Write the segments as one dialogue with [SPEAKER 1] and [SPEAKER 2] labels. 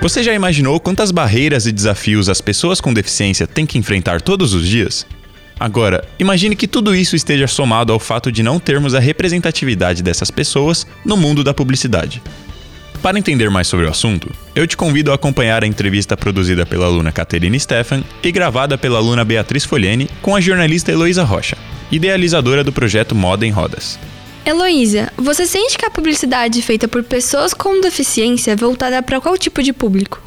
[SPEAKER 1] Você já imaginou quantas barreiras e desafios as pessoas com deficiência têm que enfrentar todos os dias? Agora, imagine que tudo isso esteja somado ao fato de não termos a representatividade dessas pessoas no mundo da publicidade. Para entender mais sobre o assunto, eu te convido a acompanhar a entrevista produzida pela aluna Caterine Stefan e gravada pela aluna Beatriz Folhene com a jornalista Heloísa Rocha, idealizadora do projeto Moda em Rodas.
[SPEAKER 2] Heloísa, você sente que a publicidade feita por pessoas com deficiência é voltada para qual tipo de público?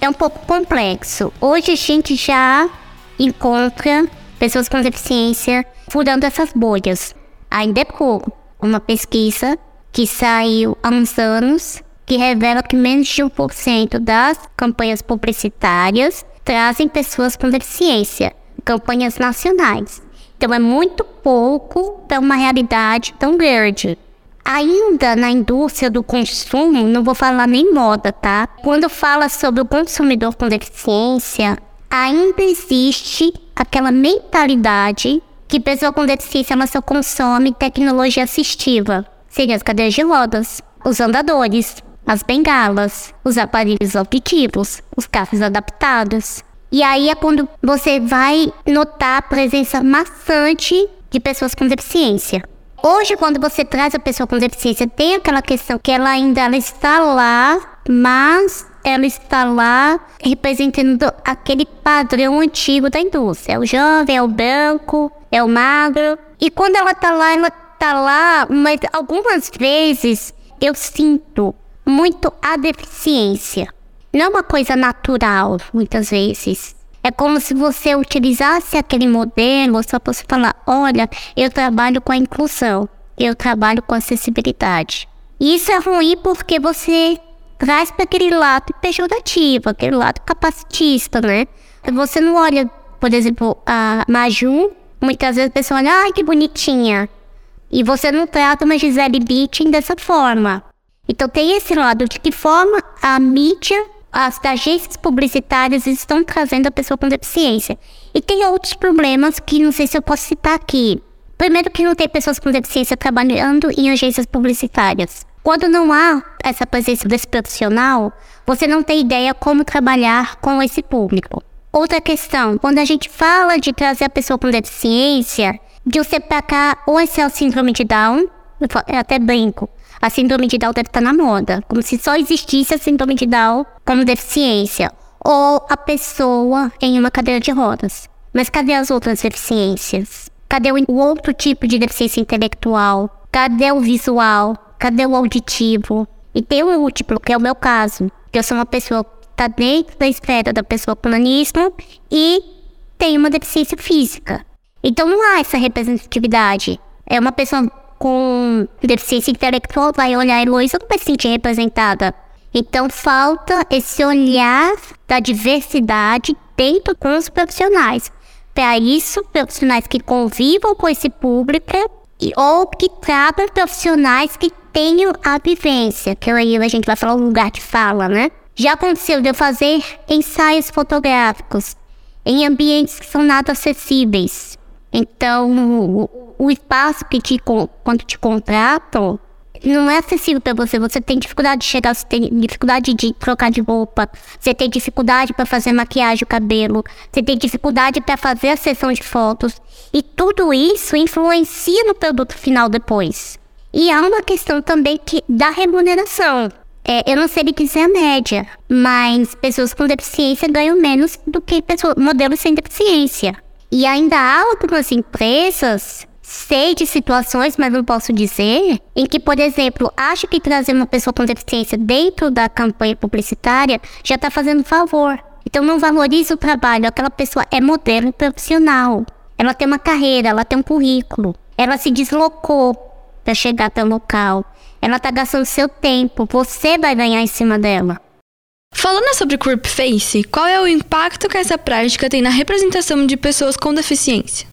[SPEAKER 3] É um pouco complexo. Hoje a gente já encontra pessoas com deficiência furando essas bolhas. Ainda é pouco. Uma pesquisa que saiu há uns anos que revela que menos de 1% das campanhas publicitárias trazem pessoas com deficiência, campanhas nacionais. Então é muito pouco para uma realidade tão grande. Ainda na indústria do consumo, não vou falar nem moda, tá? Quando fala sobre o consumidor com deficiência, ainda existe aquela mentalidade que pessoa com deficiência ela só consome tecnologia assistiva. Seria as cadeiras de rodas, os andadores, as bengalas, os aparelhos auditivos, os carros adaptados. E aí é quando você vai notar a presença maçante de pessoas com deficiência. Hoje, quando você traz a pessoa com deficiência, tem aquela questão que ela ainda ela está lá, mas ela está lá representando aquele padrão antigo da indústria. É o jovem, é o branco, é o magro. E quando ela está lá, ela está lá, mas algumas vezes eu sinto muito a deficiência não é uma coisa natural, muitas vezes. É como se você utilizasse aquele modelo só para você falar: olha, eu trabalho com a inclusão, eu trabalho com acessibilidade. E isso é ruim porque você traz para aquele lado pejorativo, aquele lado capacitista, né? Você não olha, por exemplo, a Majum, muitas vezes a pessoa olha, ai que bonitinha. E você não trata uma Gisele Bündchen dessa forma. Então tem esse lado de que forma a mídia as agências publicitárias estão trazendo a pessoa com deficiência. E tem outros problemas que não sei se eu posso citar aqui. Primeiro que não tem pessoas com deficiência trabalhando em agências publicitárias. Quando não há essa presença desse profissional, você não tem ideia como trabalhar com esse público. Outra questão, quando a gente fala de trazer a pessoa com deficiência, de você pra cá, ou esse é o síndrome de Down, eu até brinco, a síndrome de Down deve estar na moda, como se só existisse a síndrome de Down como deficiência, ou a pessoa em uma cadeira de rodas. Mas cadê as outras deficiências? Cadê o outro tipo de deficiência intelectual? Cadê o visual? Cadê o auditivo? E tem o múltiplo, que é o meu caso, que eu sou uma pessoa que está dentro da esfera da pessoa com nanismo e tem uma deficiência física. Então não há essa representatividade. É uma pessoa com deficiência intelectual vai olhar Heloísa não vai se sentir representada. Então falta esse olhar da diversidade dentro com os profissionais. Para isso, profissionais que convivam com esse público e, ou que tratam profissionais que tenham a vivência, que aí a gente vai falar o lugar de fala, né? Já aconteceu de eu fazer ensaios fotográficos em ambientes que são nada acessíveis. Então, o espaço que te, quando te contratam não é acessível para você. Você tem dificuldade de chegar, você tem dificuldade de trocar de roupa, você tem dificuldade para fazer maquiagem, cabelo, você tem dificuldade para fazer a sessão de fotos. E tudo isso influencia no produto final depois. E há uma questão também que da remuneração. É, eu não sei é a média, mas pessoas com deficiência ganham menos do que pessoas, modelos sem deficiência. E ainda há algumas empresas Sei de situações, mas não posso dizer, em que, por exemplo, acho que trazer uma pessoa com deficiência dentro da campanha publicitária já está fazendo favor. Então não valoriza o trabalho. Aquela pessoa é modelo profissional. Ela tem uma carreira, ela tem um currículo. Ela se deslocou para chegar até o local. Ela está gastando seu tempo. Você vai ganhar em cima dela.
[SPEAKER 2] Falando sobre Curp Face, qual é o impacto que essa prática tem na representação de pessoas com deficiência?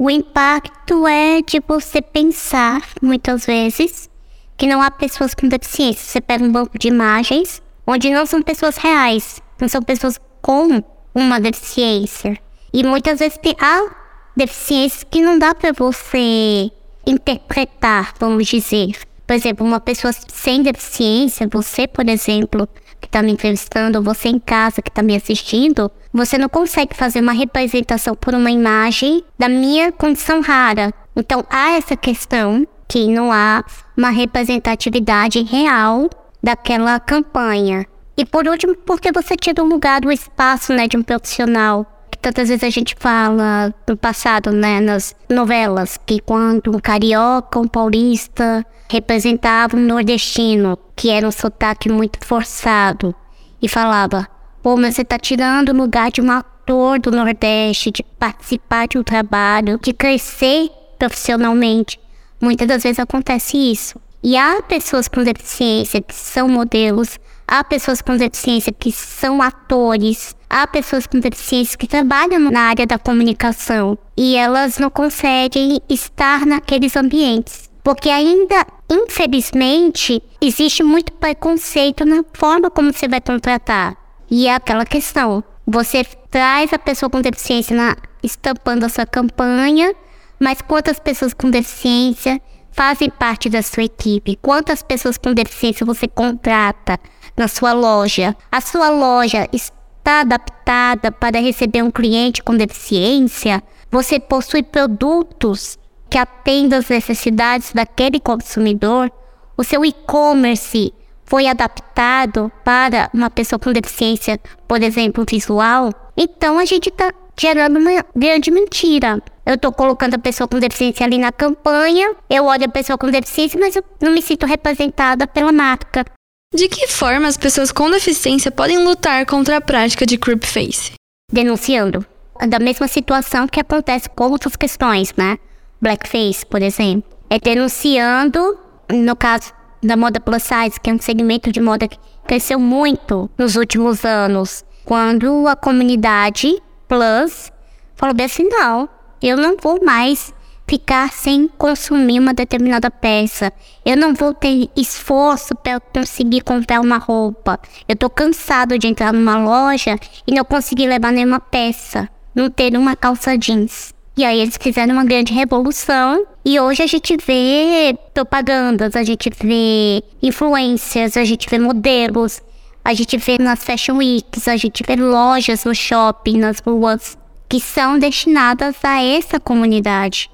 [SPEAKER 3] O impacto é de você pensar, muitas vezes, que não há pessoas com deficiência. Você pega um banco de imagens onde não são pessoas reais, não são pessoas com uma deficiência. E muitas vezes há deficiências que não dá para você interpretar, vamos dizer. Por exemplo, uma pessoa sem deficiência, você, por exemplo, que está me entrevistando, você em casa que está me assistindo, você não consegue fazer uma representação por uma imagem da minha condição rara. Então há essa questão que não há uma representatividade real daquela campanha. E por último, porque você tira o lugar, o espaço né, de um profissional. Tantas vezes a gente fala no passado, né, nas novelas, que quando um carioca, um paulista representava um nordestino, que era um sotaque muito forçado, e falava: pô, mas você tá tirando o lugar de um ator do Nordeste, de participar de um trabalho, de crescer profissionalmente. Muitas das vezes acontece isso. E há pessoas com deficiência que são modelos, há pessoas com deficiência que são atores, há pessoas com deficiência que trabalham na área da comunicação e elas não conseguem estar naqueles ambientes. Porque ainda, infelizmente, existe muito preconceito na forma como você vai contratar. E é aquela questão: você traz a pessoa com deficiência na, estampando a sua campanha, mas quantas pessoas com deficiência fazem parte da sua equipe? Quantas pessoas com deficiência você contrata na sua loja? A sua loja está adaptada para receber um cliente com deficiência? Você possui produtos que atendam às necessidades daquele consumidor? O seu e-commerce foi adaptado para uma pessoa com deficiência, por exemplo, visual? Então a gente está gerando uma grande mentira. Eu estou colocando a pessoa com deficiência ali na campanha, eu olho a pessoa com deficiência, mas eu não me sinto representada pela marca.
[SPEAKER 2] De que forma as pessoas com deficiência podem lutar contra a prática de creep face?
[SPEAKER 3] Denunciando. Da mesma situação que acontece com outras questões, né? Blackface, por exemplo. É denunciando, no caso da moda plus size, que é um segmento de moda que cresceu muito nos últimos anos, quando a comunidade plus falou bem assim, não, eu não vou mais ficar sem consumir uma determinada peça. Eu não vou ter esforço para conseguir comprar uma roupa. Eu tô cansado de entrar numa loja e não conseguir levar nenhuma peça, não ter uma calça jeans. E aí eles fizeram uma grande revolução e hoje a gente vê propagandas, a gente vê influências, a gente vê modelos, a gente vê nas fashion weeks, a gente vê lojas no shopping, nas ruas, que são destinadas a essa comunidade.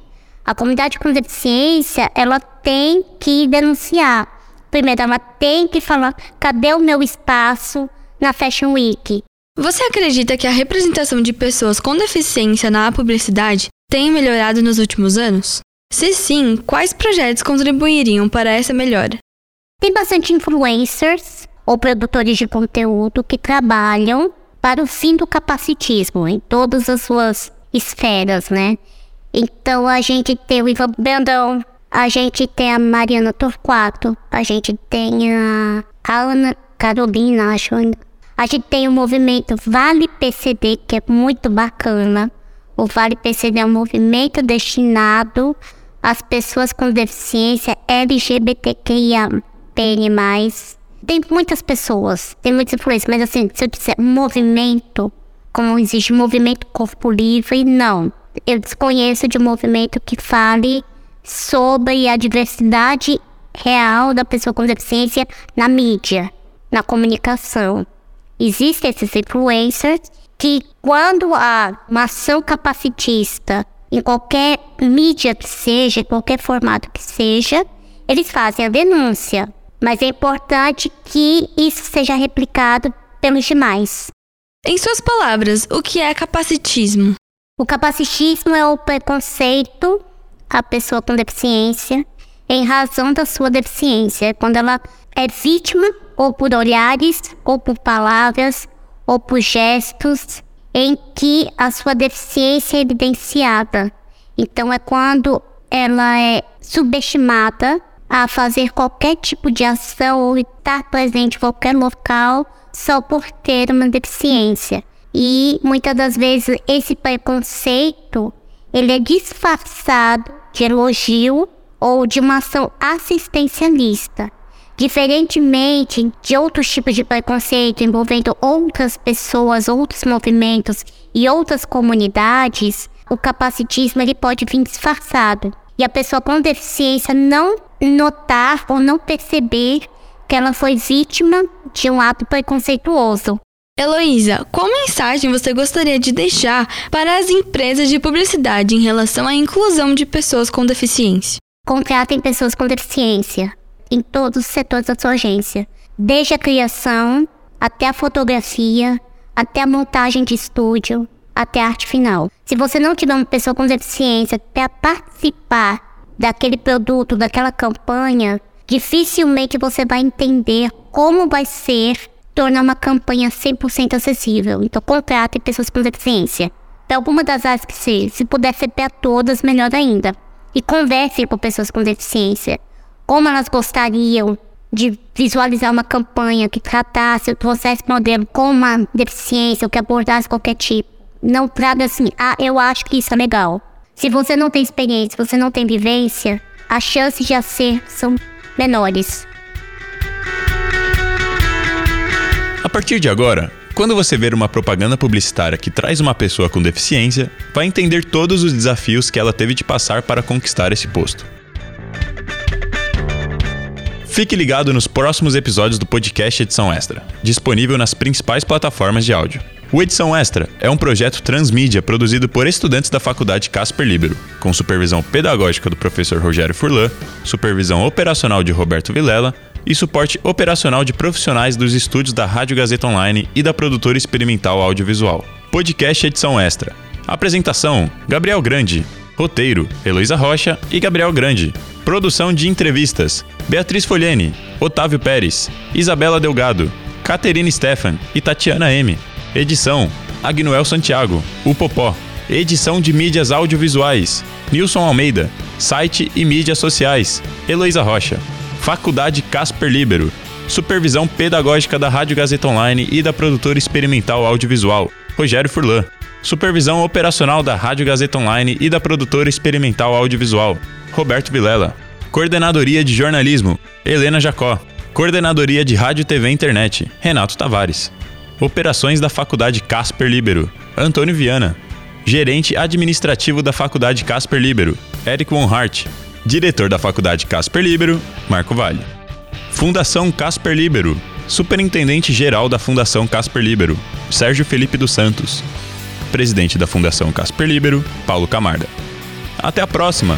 [SPEAKER 3] A comunidade com deficiência, ela tem que denunciar. Primeiro, ela tem que falar, cadê o meu espaço na Fashion Week?
[SPEAKER 2] Você acredita que a representação de pessoas com deficiência na publicidade tem melhorado nos últimos anos? Se sim, quais projetos contribuiriam para essa melhora?
[SPEAKER 3] Tem bastante influencers ou produtores de conteúdo que trabalham para o fim do capacitismo em todas as suas esferas, né? Então a gente tem o Ivan Brandão, a gente tem a Mariana Torquato, a gente tem a Ana Carolina, acho. A gente tem o movimento Vale PCD, que é muito bacana. O Vale PCD é um movimento destinado às pessoas com deficiência LGBTQIA+. Tem muitas pessoas, tem muitas influências, mas assim, se eu disser movimento, como existe movimento corpo livre, não. Eu desconheço de um movimento que fale sobre a diversidade real da pessoa com deficiência na mídia, na comunicação. Existem esses influencers que quando há uma ação capacitista em qualquer mídia que seja, qualquer formato que seja, eles fazem a denúncia. Mas é importante que isso seja replicado pelos demais.
[SPEAKER 2] Em suas palavras, o que é capacitismo?
[SPEAKER 3] O capacitismo é o preconceito à pessoa com deficiência em razão da sua deficiência, quando ela é vítima ou por olhares, ou por palavras, ou por gestos em que a sua deficiência é evidenciada. Então é quando ela é subestimada, a fazer qualquer tipo de ação ou estar presente em qualquer local só por ter uma deficiência. E muitas das vezes esse preconceito ele é disfarçado de elogio ou de uma ação assistencialista. Diferentemente de outros tipos de preconceito envolvendo outras pessoas, outros movimentos e outras comunidades, o capacitismo ele pode vir disfarçado. E a pessoa com deficiência não notar ou não perceber que ela foi vítima de um ato preconceituoso.
[SPEAKER 2] Heloísa, qual mensagem você gostaria de deixar para as empresas de publicidade em relação à inclusão de pessoas com deficiência?
[SPEAKER 3] Contratem pessoas com deficiência em todos os setores da sua agência, desde a criação até a fotografia, até a montagem de estúdio, até a arte final. Se você não tiver uma pessoa com deficiência para participar daquele produto, daquela campanha, dificilmente você vai entender como vai ser tornar uma campanha 100% acessível. Então, contrate pessoas com deficiência. Para alguma das áreas que seja, se puder ser para todas, melhor ainda. E converse com pessoas com deficiência como elas gostariam de visualizar uma campanha que tratasse, trouxesse modelo com uma deficiência ou que abordasse qualquer tipo. Não traga assim, ah, eu acho que isso é legal. Se você não tem experiência, se você não tem vivência, as chances de ser são menores.
[SPEAKER 1] Partir de agora, quando você ver uma propaganda publicitária que traz uma pessoa com deficiência, vai entender todos os desafios que ela teve de passar para conquistar esse posto. Fique ligado nos próximos episódios do podcast Edição Extra, disponível nas principais plataformas de áudio. O Edição Extra é um projeto transmídia produzido por estudantes da Faculdade Casper Libero, com supervisão pedagógica do professor Rogério Furlan, supervisão operacional de Roberto Vilela e suporte operacional de profissionais dos estúdios da Rádio Gazeta Online e da produtora experimental audiovisual. Podcast Edição Extra. Apresentação: Gabriel Grande. Roteiro: Heloísa Rocha e Gabriel Grande. Produção de entrevistas: Beatriz Folhene, Otávio Pérez, Isabela Delgado, Caterine Stefan e Tatiana M. Edição: Agnoel Santiago, o Popó. Edição de mídias audiovisuais: Nilson Almeida. Site e mídias sociais: Heloísa Rocha. Faculdade Casper Libero. Supervisão pedagógica da Rádio Gazeta Online e da produtora experimental audiovisual: Rogério Furlan. Supervisão operacional da Rádio Gazeta Online e da produtora experimental audiovisual: Roberto Vilela. Coordenadoria de Jornalismo: Helena Jacó. Coordenadoria de Rádio, TV e Internet: Renato Tavares. Operações da Faculdade Casper Libero: Antônio Viana. Gerente administrativo da Faculdade Casper Libero: Eric Von Hart. Diretor da Faculdade Casper Libero: Marco Vale. Fundação Casper Libero. Superintendente geral da Fundação Casper Libero: Sérgio Felipe dos Santos presidente da Fundação Casper Libero, Paulo Camarda. Até a próxima!